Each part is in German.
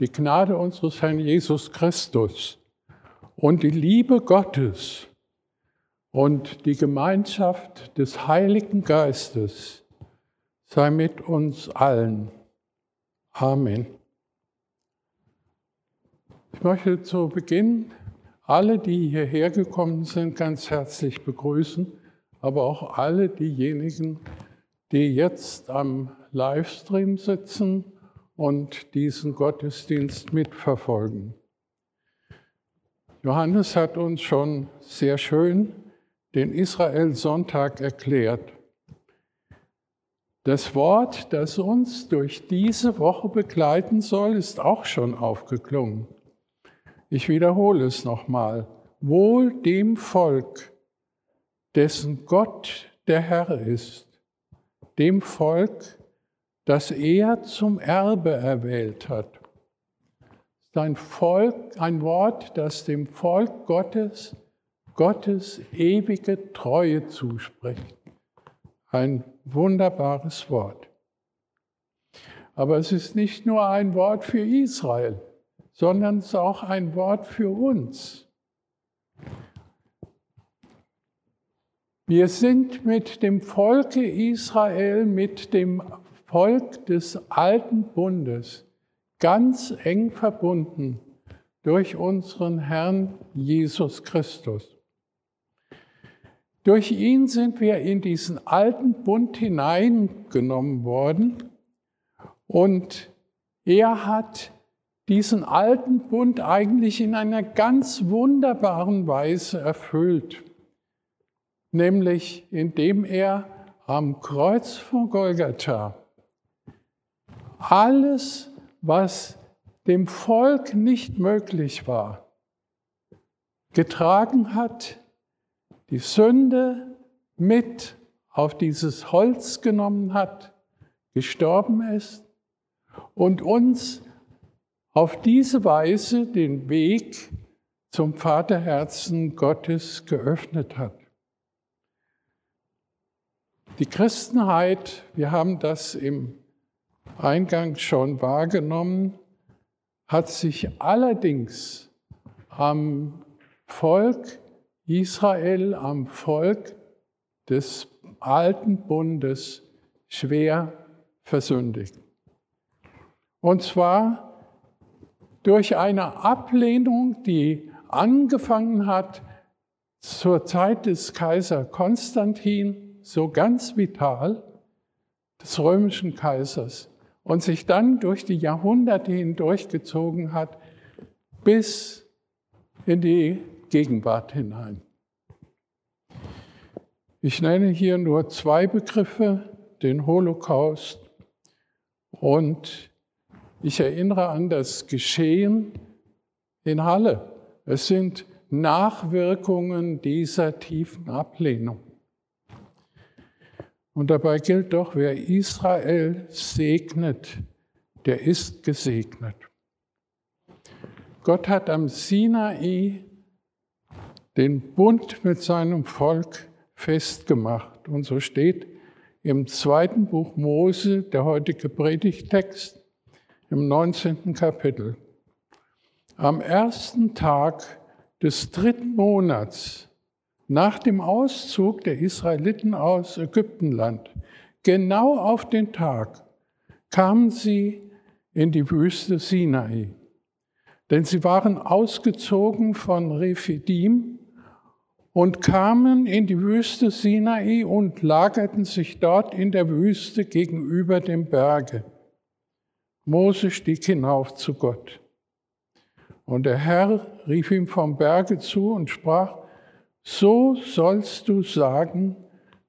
die Gnade unseres Herrn Jesus Christus und die Liebe Gottes und die Gemeinschaft des Heiligen Geistes sei mit uns allen. Amen. Ich möchte zu Beginn alle, die hierher gekommen sind, ganz herzlich begrüßen, aber auch alle diejenigen, die jetzt am Livestream sitzen und diesen Gottesdienst mitverfolgen. Johannes hat uns schon sehr schön den Israel-Sonntag erklärt. Das Wort, das uns durch diese Woche begleiten soll, ist auch schon aufgeklungen. Ich wiederhole es nochmal. Wohl dem Volk, dessen Gott der Herr ist, dem Volk, das er zum Erbe erwählt hat. Sein Volk, ein Wort, das dem Volk Gottes, Gottes ewige Treue zuspricht. Ein wunderbares Wort. Aber es ist nicht nur ein Wort für Israel, sondern es ist auch ein Wort für uns. Wir sind mit dem Volke Israel, mit dem Volk des alten Bundes ganz eng verbunden durch unseren Herrn Jesus Christus. Durch ihn sind wir in diesen alten Bund hineingenommen worden und er hat diesen alten Bund eigentlich in einer ganz wunderbaren Weise erfüllt, nämlich indem er am Kreuz von Golgatha alles, was dem Volk nicht möglich war, getragen hat, die Sünde mit auf dieses Holz genommen hat, gestorben ist und uns auf diese Weise den Weg zum Vaterherzen Gottes geöffnet hat. Die Christenheit, wir haben das im eingangs schon wahrgenommen, hat sich allerdings am Volk Israel, am Volk des alten Bundes schwer versündigt. Und zwar durch eine Ablehnung, die angefangen hat zur Zeit des Kaiser Konstantin, so ganz vital, des römischen Kaisers, und sich dann durch die Jahrhunderte hindurchgezogen hat bis in die Gegenwart hinein. Ich nenne hier nur zwei Begriffe, den Holocaust und ich erinnere an das Geschehen in Halle. Es sind Nachwirkungen dieser tiefen Ablehnung. Und dabei gilt doch, wer Israel segnet, der ist gesegnet. Gott hat am Sinai den Bund mit seinem Volk festgemacht. Und so steht im zweiten Buch Mose, der heutige Predigtext, im 19. Kapitel. Am ersten Tag des dritten Monats nach dem Auszug der Israeliten aus Ägyptenland, genau auf den Tag, kamen sie in die Wüste Sinai. Denn sie waren ausgezogen von Rephidim und kamen in die Wüste Sinai und lagerten sich dort in der Wüste gegenüber dem Berge. Mose stieg hinauf zu Gott. Und der Herr rief ihm vom Berge zu und sprach, so sollst du sagen,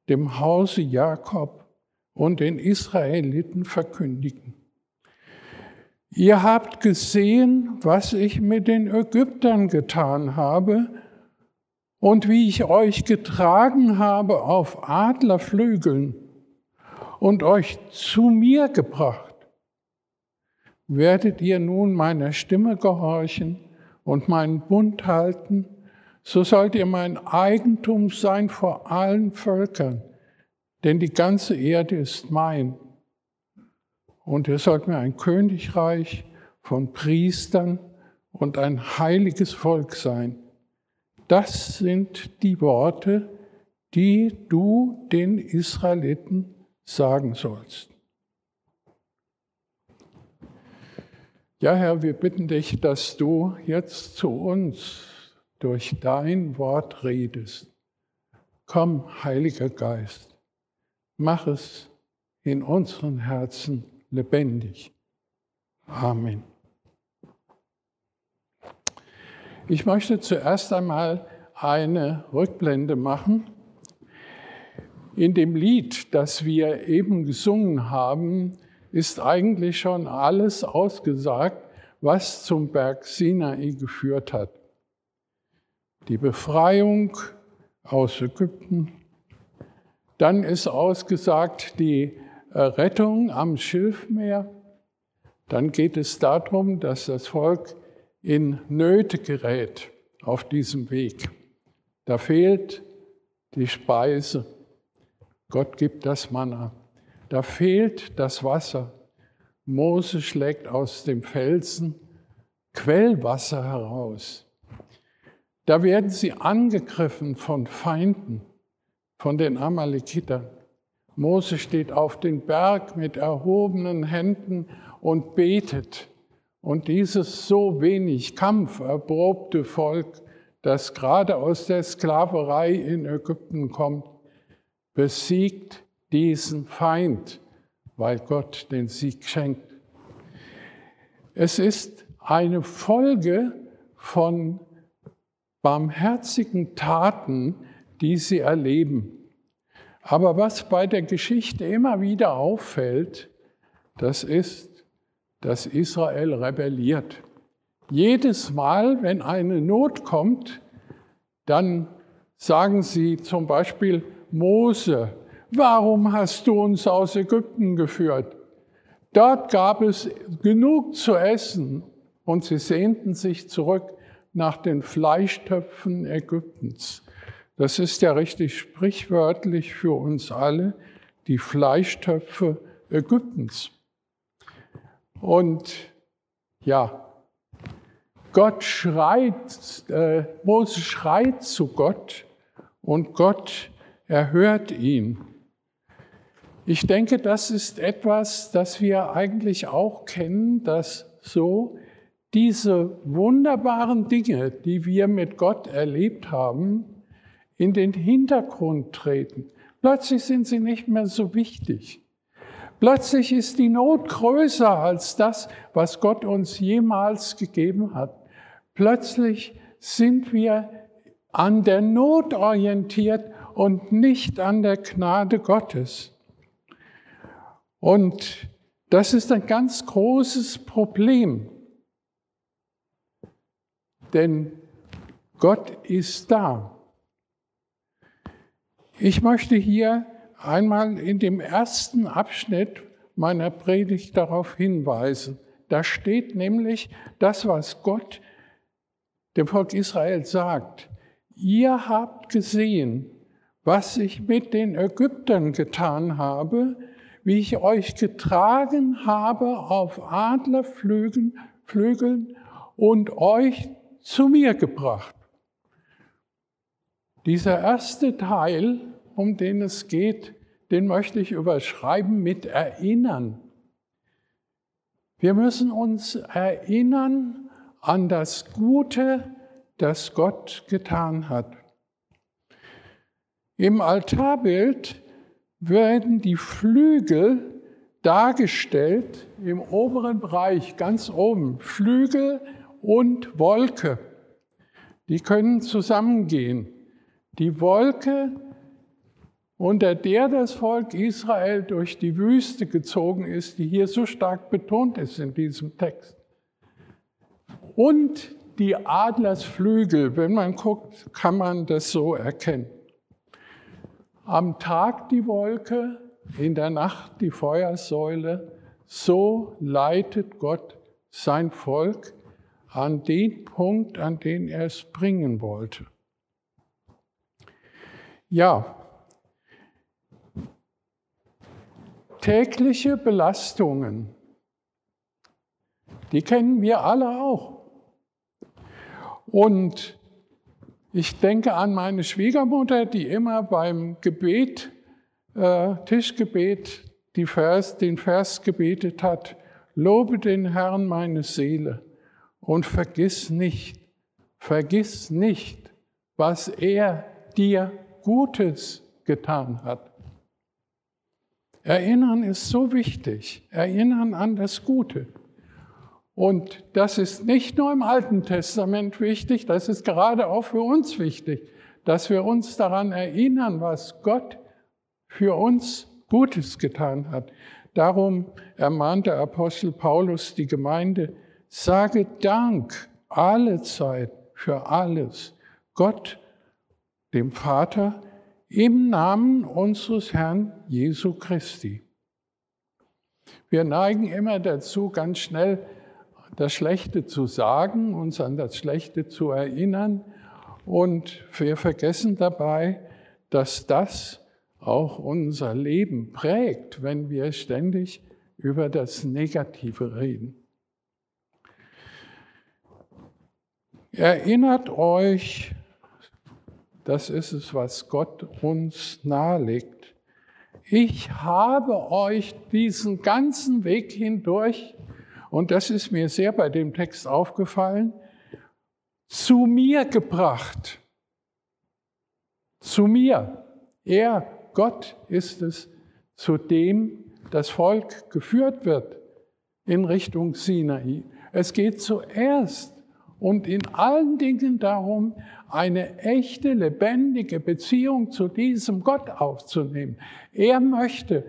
dem Hause Jakob und den Israeliten verkündigen. Ihr habt gesehen, was ich mit den Ägyptern getan habe und wie ich euch getragen habe auf Adlerflügeln und euch zu mir gebracht. Werdet ihr nun meiner Stimme gehorchen und meinen Bund halten so sollt ihr mein Eigentum sein vor allen Völkern, denn die ganze Erde ist mein. Und ihr sollt mir ein Königreich von Priestern und ein heiliges Volk sein. Das sind die Worte, die du den Israeliten sagen sollst. Ja, Herr, wir bitten dich, dass du jetzt zu uns durch dein Wort redest. Komm, Heiliger Geist, mach es in unseren Herzen lebendig. Amen. Ich möchte zuerst einmal eine Rückblende machen. In dem Lied, das wir eben gesungen haben, ist eigentlich schon alles ausgesagt, was zum Berg Sinai geführt hat. Die Befreiung aus Ägypten, dann ist ausgesagt die Rettung am Schilfmeer, dann geht es darum, dass das Volk in Nöte gerät auf diesem Weg. Da fehlt die Speise. Gott gibt das Manna. Da fehlt das Wasser. Mose schlägt aus dem Felsen Quellwasser heraus. Da werden sie angegriffen von Feinden, von den Amalekitern. Mose steht auf den Berg mit erhobenen Händen und betet. Und dieses so wenig kampferprobte Volk, das gerade aus der Sklaverei in Ägypten kommt, besiegt diesen Feind, weil Gott den Sieg schenkt. Es ist eine Folge von barmherzigen Taten, die sie erleben. Aber was bei der Geschichte immer wieder auffällt, das ist, dass Israel rebelliert. Jedes Mal, wenn eine Not kommt, dann sagen sie zum Beispiel, Mose, warum hast du uns aus Ägypten geführt? Dort gab es genug zu essen und sie sehnten sich zurück nach den Fleischtöpfen Ägyptens. Das ist ja richtig sprichwörtlich für uns alle, die Fleischtöpfe Ägyptens. Und ja, Gott schreit, äh, Mose schreit zu Gott und Gott erhört ihn. Ich denke, das ist etwas, das wir eigentlich auch kennen, dass so diese wunderbaren Dinge, die wir mit Gott erlebt haben, in den Hintergrund treten. Plötzlich sind sie nicht mehr so wichtig. Plötzlich ist die Not größer als das, was Gott uns jemals gegeben hat. Plötzlich sind wir an der Not orientiert und nicht an der Gnade Gottes. Und das ist ein ganz großes Problem. Denn Gott ist da. Ich möchte hier einmal in dem ersten Abschnitt meiner Predigt darauf hinweisen. Da steht nämlich das, was Gott dem Volk Israel sagt. Ihr habt gesehen, was ich mit den Ägyptern getan habe, wie ich euch getragen habe auf Adlerflügeln Flügeln und euch zu mir gebracht. Dieser erste Teil, um den es geht, den möchte ich überschreiben mit Erinnern. Wir müssen uns erinnern an das Gute, das Gott getan hat. Im Altarbild werden die Flügel dargestellt im oberen Bereich, ganz oben. Flügel und Wolke, die können zusammengehen. Die Wolke unter der das Volk Israel durch die Wüste gezogen ist, die hier so stark betont ist in diesem Text. Und die Adlersflügel, wenn man guckt, kann man das so erkennen. Am Tag die Wolke, in der Nacht die Feuersäule, so leitet Gott sein Volk an den Punkt, an den er es bringen wollte. Ja, Tägliche Belastungen, Die kennen wir alle auch. Und ich denke an meine Schwiegermutter, die immer beim Gebet, äh, Tischgebet, Vers, den Vers gebetet hat, Lobe den Herrn meine Seele und vergiss nicht, vergiss nicht, was er dir Gutes getan hat. Erinnern ist so wichtig. Erinnern an das Gute. Und das ist nicht nur im Alten Testament wichtig, das ist gerade auch für uns wichtig, dass wir uns daran erinnern, was Gott für uns Gutes getan hat. Darum ermahnt der Apostel Paulus die Gemeinde, sage Dank alle Zeit für alles. Gott, dem Vater, im Namen unseres Herrn Jesu Christi. Wir neigen immer dazu, ganz schnell das Schlechte zu sagen, uns an das Schlechte zu erinnern und wir vergessen dabei, dass das auch unser Leben prägt, wenn wir ständig über das Negative reden. Erinnert euch das ist es, was Gott uns nahelegt. Ich habe euch diesen ganzen Weg hindurch, und das ist mir sehr bei dem Text aufgefallen, zu mir gebracht. Zu mir. Er, Gott, ist es, zu dem das Volk geführt wird in Richtung Sinai. Es geht zuerst und in allen Dingen darum, eine echte, lebendige Beziehung zu diesem Gott aufzunehmen. Er möchte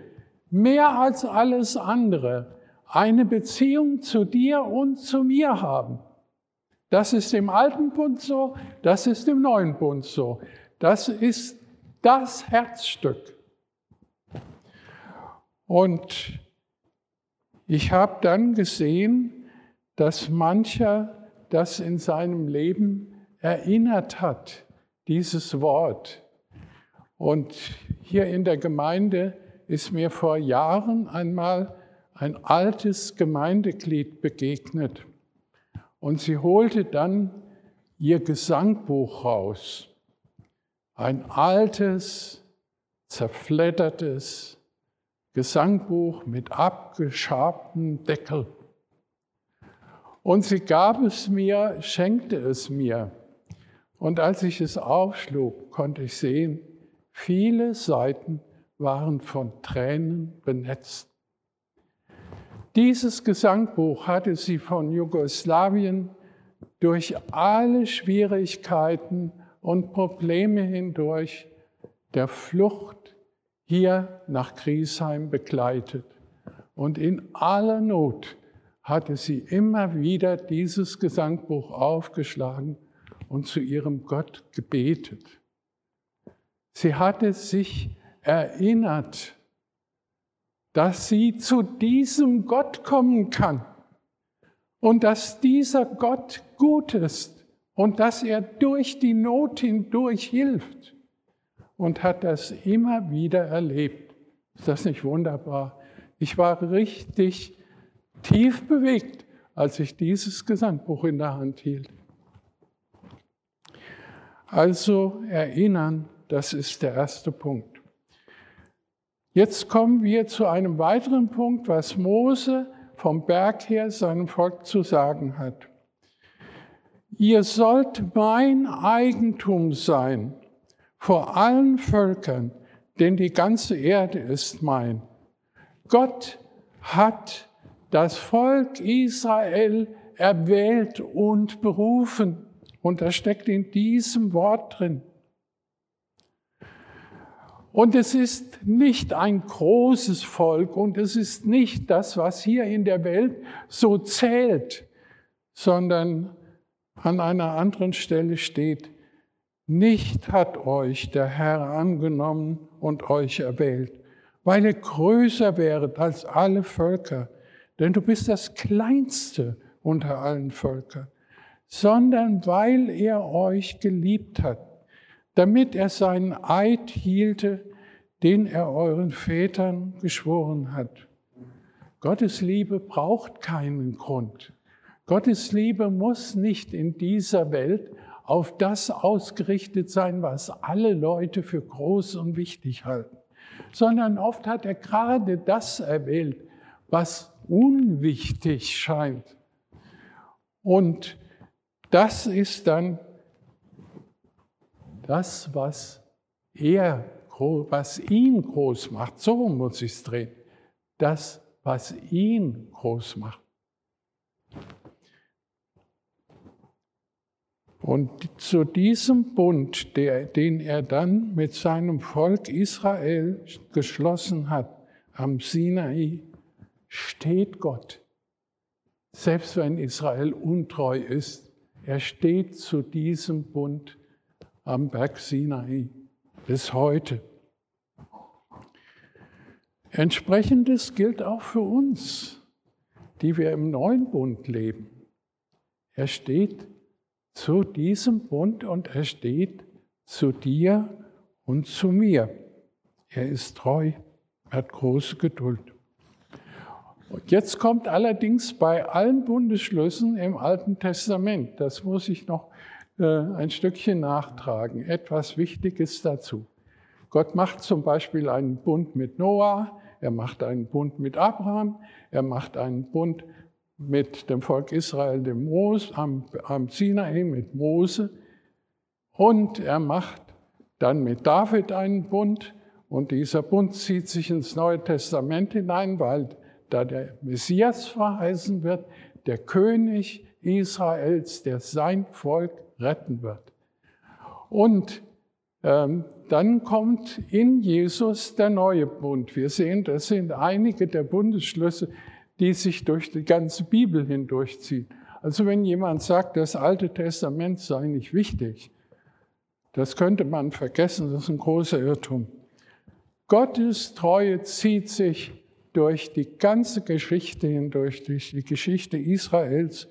mehr als alles andere eine Beziehung zu dir und zu mir haben. Das ist im alten Bund so, das ist im neuen Bund so. Das ist das Herzstück. Und ich habe dann gesehen, dass mancher das in seinem Leben erinnert hat, dieses Wort. Und hier in der Gemeinde ist mir vor Jahren einmal ein altes Gemeindeglied begegnet. Und sie holte dann ihr Gesangbuch raus. Ein altes, zerfleddertes Gesangbuch mit abgeschabtem Deckel. Und sie gab es mir, schenkte es mir. Und als ich es aufschlug, konnte ich sehen, viele Seiten waren von Tränen benetzt. Dieses Gesangbuch hatte sie von Jugoslawien durch alle Schwierigkeiten und Probleme hindurch der Flucht hier nach Griesheim begleitet. Und in aller Not hatte sie immer wieder dieses Gesangbuch aufgeschlagen und zu ihrem Gott gebetet. Sie hatte sich erinnert, dass sie zu diesem Gott kommen kann und dass dieser Gott gut ist und dass er durch die Not hindurch hilft und hat das immer wieder erlebt. Ist das nicht wunderbar? Ich war richtig tief bewegt, als ich dieses Gesangbuch in der Hand hielt. Also erinnern, das ist der erste Punkt. Jetzt kommen wir zu einem weiteren Punkt, was Mose vom Berg her seinem Volk zu sagen hat. Ihr sollt mein Eigentum sein vor allen Völkern, denn die ganze Erde ist mein. Gott hat das Volk Israel erwählt und berufen. Und das steckt in diesem Wort drin. Und es ist nicht ein großes Volk und es ist nicht das, was hier in der Welt so zählt, sondern an einer anderen Stelle steht, nicht hat euch der Herr angenommen und euch erwählt, weil ihr größer wäret als alle Völker, denn du bist das Kleinste unter allen Völkern sondern weil er euch geliebt hat, damit er seinen Eid hielte, den er euren Vätern geschworen hat. Gottes Liebe braucht keinen Grund. Gottes Liebe muss nicht in dieser Welt auf das ausgerichtet sein, was alle Leute für groß und wichtig halten, sondern oft hat er gerade das erwählt, was unwichtig scheint. Und das ist dann das, was er, was ihn groß macht. So muss ich es drehen. Das, was ihn groß macht. Und zu diesem Bund, der, den er dann mit seinem Volk Israel geschlossen hat am Sinai, steht Gott. Selbst wenn Israel untreu ist, er steht zu diesem Bund am Berg Sinai bis heute. Entsprechendes gilt auch für uns, die wir im neuen Bund leben. Er steht zu diesem Bund und er steht zu dir und zu mir. Er ist treu, hat große Geduld. Und jetzt kommt allerdings bei allen Bundesschlüssen im Alten Testament, das muss ich noch äh, ein Stückchen nachtragen, etwas Wichtiges dazu. Gott macht zum Beispiel einen Bund mit Noah, er macht einen Bund mit Abraham, er macht einen Bund mit dem Volk Israel, dem Mose, am, am Sinai mit Mose. Und er macht dann mit David einen Bund. Und dieser Bund zieht sich ins Neue Testament hinein, weil da der Messias verheißen wird, der König Israels, der sein Volk retten wird. Und ähm, dann kommt in Jesus der neue Bund. Wir sehen, das sind einige der Bundesschlüsse, die sich durch die ganze Bibel hindurchziehen. Also wenn jemand sagt, das Alte Testament sei nicht wichtig, das könnte man vergessen, das ist ein großer Irrtum. Gottes Treue zieht sich durch die ganze Geschichte hindurch, durch die Geschichte Israels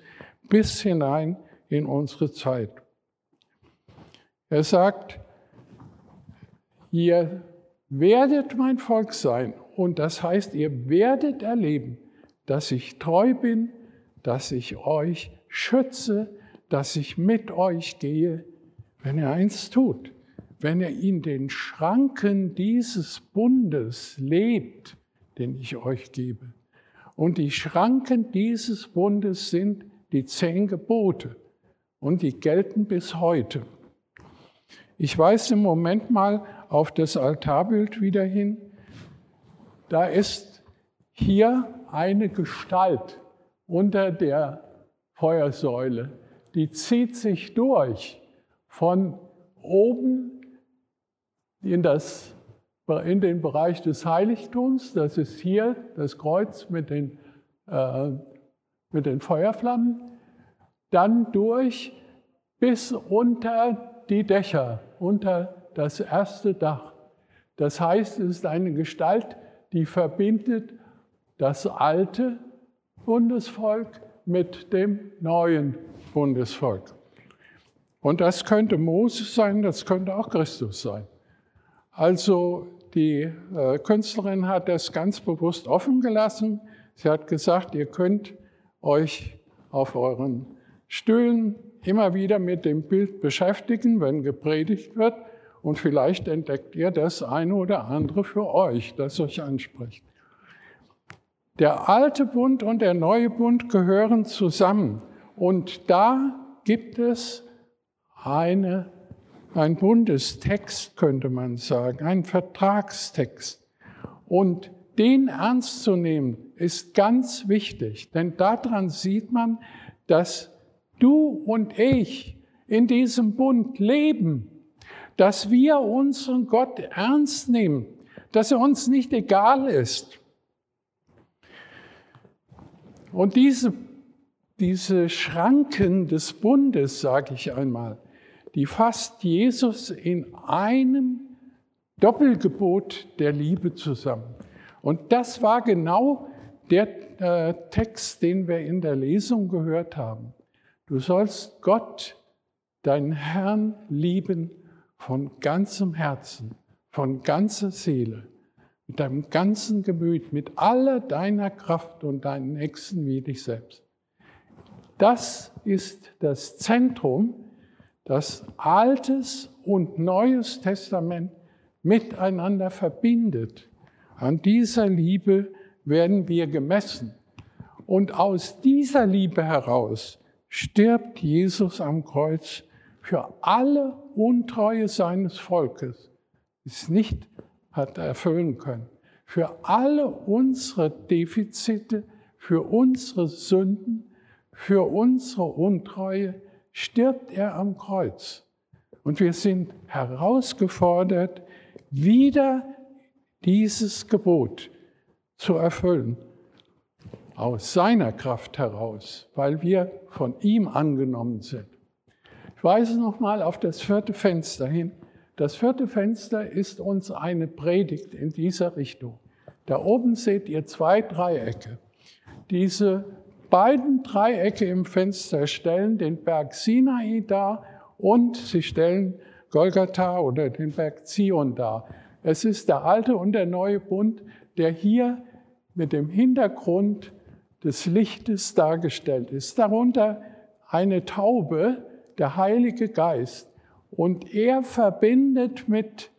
bis hinein in unsere Zeit. Er sagt, ihr werdet mein Volk sein und das heißt, ihr werdet erleben, dass ich treu bin, dass ich euch schütze, dass ich mit euch gehe, wenn er eins tut, wenn er in den Schranken dieses Bundes lebt, den ich euch gebe. Und die Schranken dieses Bundes sind die zehn Gebote und die gelten bis heute. Ich weise im Moment mal auf das Altarbild wieder hin. Da ist hier eine Gestalt unter der Feuersäule, die zieht sich durch von oben in, das, in den Bereich des Heiligtums, das ist hier das Kreuz mit den, äh, mit den Feuerflammen, dann durch bis unter die Dächer, unter das erste Dach. Das heißt, es ist eine Gestalt, die verbindet das alte Bundesvolk mit dem neuen Bundesvolk. Und das könnte Moses sein, das könnte auch Christus sein. Also die äh, Künstlerin hat das ganz bewusst offen gelassen. Sie hat gesagt, ihr könnt euch auf euren Stühlen immer wieder mit dem Bild beschäftigen, wenn gepredigt wird. Und vielleicht entdeckt ihr das eine oder andere für euch, das euch anspricht. Der alte Bund und der neue Bund gehören zusammen. Und da gibt es eine, ein Bundestext, könnte man sagen, ein Vertragstext. Und den ernst zu nehmen, ist ganz wichtig, denn daran sieht man, dass du und ich in diesem Bund leben, dass wir unseren Gott ernst nehmen, dass er uns nicht egal ist, und diese, diese Schranken des Bundes, sage ich einmal, die fasst Jesus in einem Doppelgebot der Liebe zusammen. Und das war genau der äh, Text, den wir in der Lesung gehört haben. Du sollst Gott, deinen Herrn, lieben von ganzem Herzen, von ganzer Seele mit deinem ganzen Gemüt, mit aller deiner Kraft und deinen Nächsten wie dich selbst. Das ist das Zentrum, das Altes und Neues Testament miteinander verbindet. An dieser Liebe werden wir gemessen. Und aus dieser Liebe heraus stirbt Jesus am Kreuz für alle Untreue seines Volkes, es nicht hat erfüllen können. Für alle unsere Defizite, für unsere Sünden, für unsere Untreue stirbt er am Kreuz. Und wir sind herausgefordert, wieder dieses Gebot zu erfüllen. Aus seiner Kraft heraus, weil wir von ihm angenommen sind. Ich weise nochmal auf das vierte Fenster hin. Das vierte Fenster ist uns eine Predigt in dieser Richtung. Da oben seht ihr zwei Dreiecke. Diese beiden Dreiecke im Fenster stellen den Berg Sinai dar und sie stellen Golgatha oder den Berg Zion dar. Es ist der alte und der neue Bund, der hier mit dem Hintergrund des Lichtes dargestellt ist. Darunter eine Taube, der Heilige Geist. Und er verbindet mit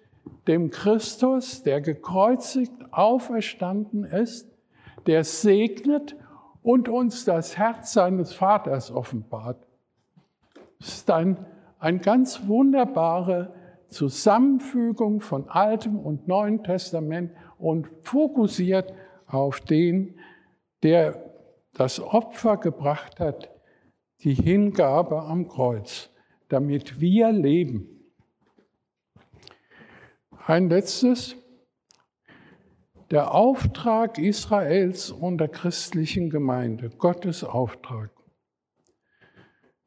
dem Christus, der gekreuzigt, auferstanden ist, der segnet und uns das Herz seines Vaters offenbart. Es ist ein, ein ganz wunderbare Zusammenfügung von Altem und Neuen Testament und fokussiert auf den, der das Opfer gebracht hat, die Hingabe am Kreuz, damit wir leben. Ein letztes. Der Auftrag Israels und der christlichen Gemeinde, Gottes Auftrag.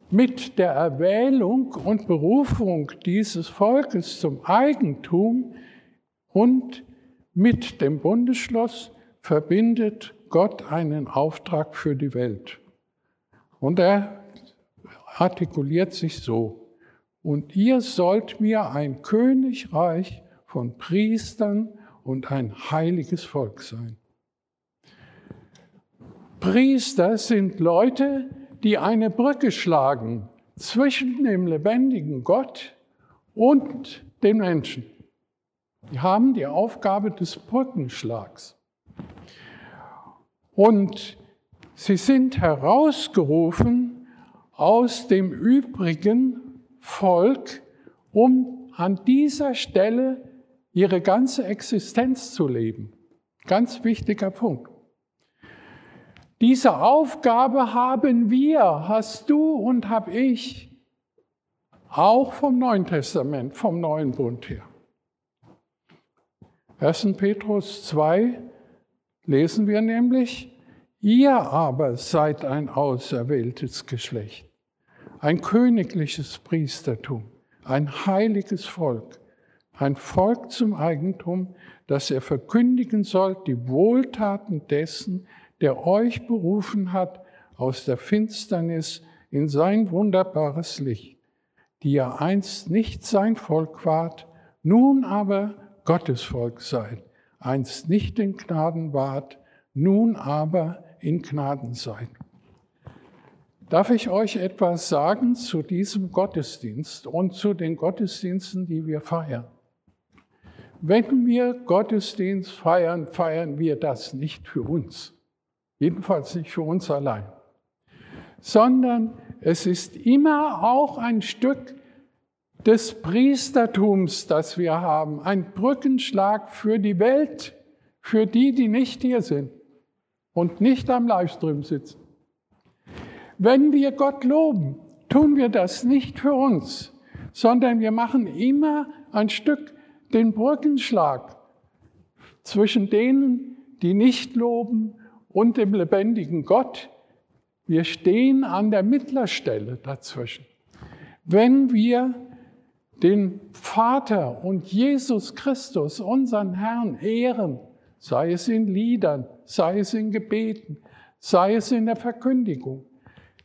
Mit der Erwählung und Berufung dieses Volkes zum Eigentum und mit dem Bundesschloss verbindet Gott einen Auftrag für die Welt. Und er artikuliert sich so, und ihr sollt mir ein Königreich von Priestern und ein heiliges Volk sein. Priester sind Leute, die eine Brücke schlagen zwischen dem lebendigen Gott und den Menschen. Die haben die Aufgabe des Brückenschlags. Und sie sind herausgerufen aus dem übrigen Volk, um an dieser Stelle ihre ganze Existenz zu leben. Ganz wichtiger Punkt. Diese Aufgabe haben wir, hast du und habe ich, auch vom Neuen Testament, vom Neuen Bund her. 1. Petrus 2 lesen wir nämlich, ihr aber seid ein auserwähltes Geschlecht, ein königliches Priestertum, ein heiliges Volk, ein Volk zum Eigentum, das ihr verkündigen sollt, die Wohltaten dessen, der euch berufen hat aus der Finsternis in sein wunderbares Licht, die ihr einst nicht sein Volk wart, nun aber Gottes Volk seid, einst nicht in Gnaden wart, nun aber in Gnaden seid. Darf ich euch etwas sagen zu diesem Gottesdienst und zu den Gottesdiensten, die wir feiern? Wenn wir Gottesdienst feiern, feiern wir das nicht für uns, jedenfalls nicht für uns allein, sondern es ist immer auch ein Stück des Priestertums, das wir haben, ein Brückenschlag für die Welt, für die, die nicht hier sind und nicht am Livestream sitzen. Wenn wir Gott loben, tun wir das nicht für uns, sondern wir machen immer ein Stück den Brückenschlag zwischen denen, die nicht loben und dem lebendigen Gott. Wir stehen an der Mittlerstelle dazwischen. Wenn wir den Vater und Jesus Christus, unseren Herrn, ehren, sei es in Liedern, sei es in Gebeten, sei es in der Verkündigung.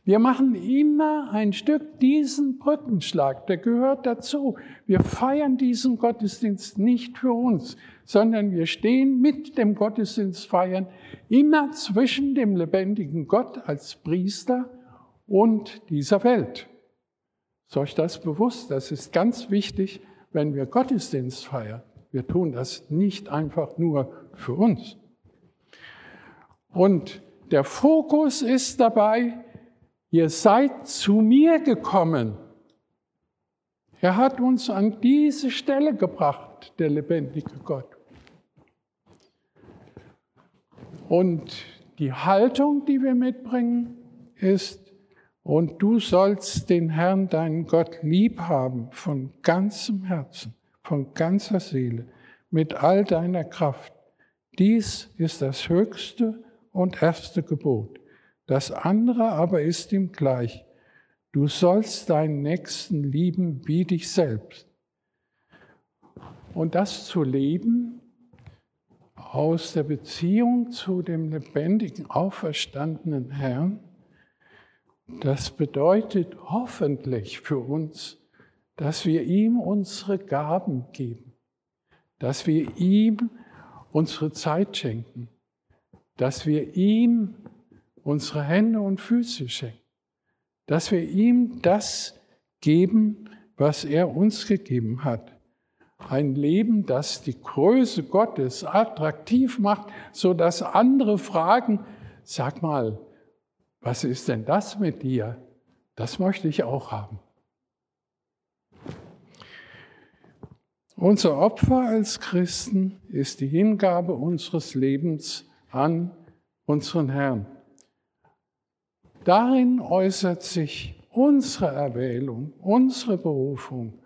Wir machen immer ein Stück diesen Brückenschlag, der gehört dazu. Wir feiern diesen Gottesdienst nicht für uns, sondern wir stehen mit dem Gottesdienst feiern immer zwischen dem lebendigen Gott als Priester und dieser Welt. Ist euch das bewusst? Das ist ganz wichtig, wenn wir Gottesdienst feiern. Wir tun das nicht einfach nur für uns. Und der Fokus ist dabei, ihr seid zu mir gekommen. Er hat uns an diese Stelle gebracht, der lebendige Gott. Und die Haltung, die wir mitbringen, ist, und du sollst den Herrn, deinen Gott, lieb haben von ganzem Herzen, von ganzer Seele, mit all deiner Kraft. Dies ist das höchste und erste Gebot. Das andere aber ist ihm gleich. Du sollst deinen Nächsten lieben wie dich selbst. Und das zu leben aus der Beziehung zu dem lebendigen, auferstandenen Herrn, das bedeutet hoffentlich für uns, dass wir ihm unsere Gaben geben, dass wir ihm unsere Zeit schenken, dass wir ihm unsere Hände und Füße schenken, dass wir ihm das geben, was er uns gegeben hat. Ein Leben, das die Größe Gottes attraktiv macht, so dass andere fragen, sag mal, was ist denn das mit dir? Das möchte ich auch haben. Unser Opfer als Christen ist die Hingabe unseres Lebens an unseren Herrn. Darin äußert sich unsere Erwählung, unsere Berufung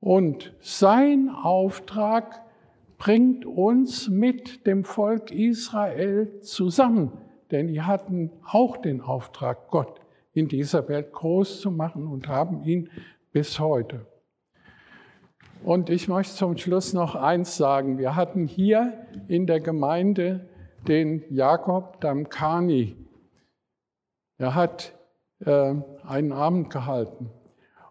und sein Auftrag bringt uns mit dem Volk Israel zusammen denn die hatten auch den Auftrag, Gott in dieser Welt groß zu machen und haben ihn bis heute. Und ich möchte zum Schluss noch eins sagen. Wir hatten hier in der Gemeinde den Jakob Damkani. Er hat äh, einen Abend gehalten.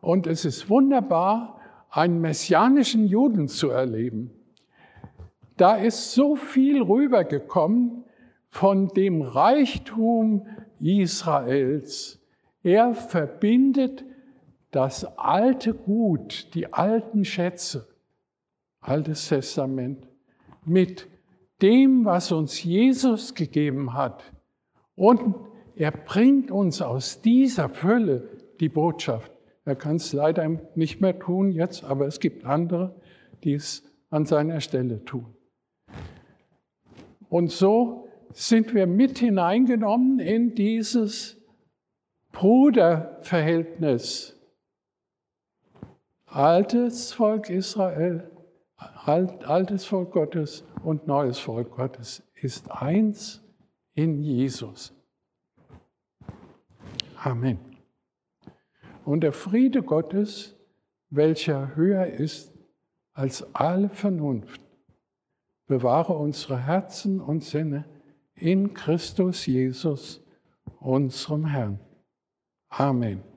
Und es ist wunderbar, einen messianischen Juden zu erleben. Da ist so viel rübergekommen, von dem Reichtum Israels. Er verbindet das alte Gut, die alten Schätze, altes Testament, mit dem, was uns Jesus gegeben hat. Und er bringt uns aus dieser Fülle die Botschaft. Er kann es leider nicht mehr tun jetzt, aber es gibt andere, die es an seiner Stelle tun. Und so sind wir mit hineingenommen in dieses Bruderverhältnis. Altes Volk Israel, altes Volk Gottes und neues Volk Gottes ist eins in Jesus. Amen. Und der Friede Gottes, welcher höher ist als alle Vernunft, bewahre unsere Herzen und Sinne in Christus Jesus, unserem Herrn. Amen.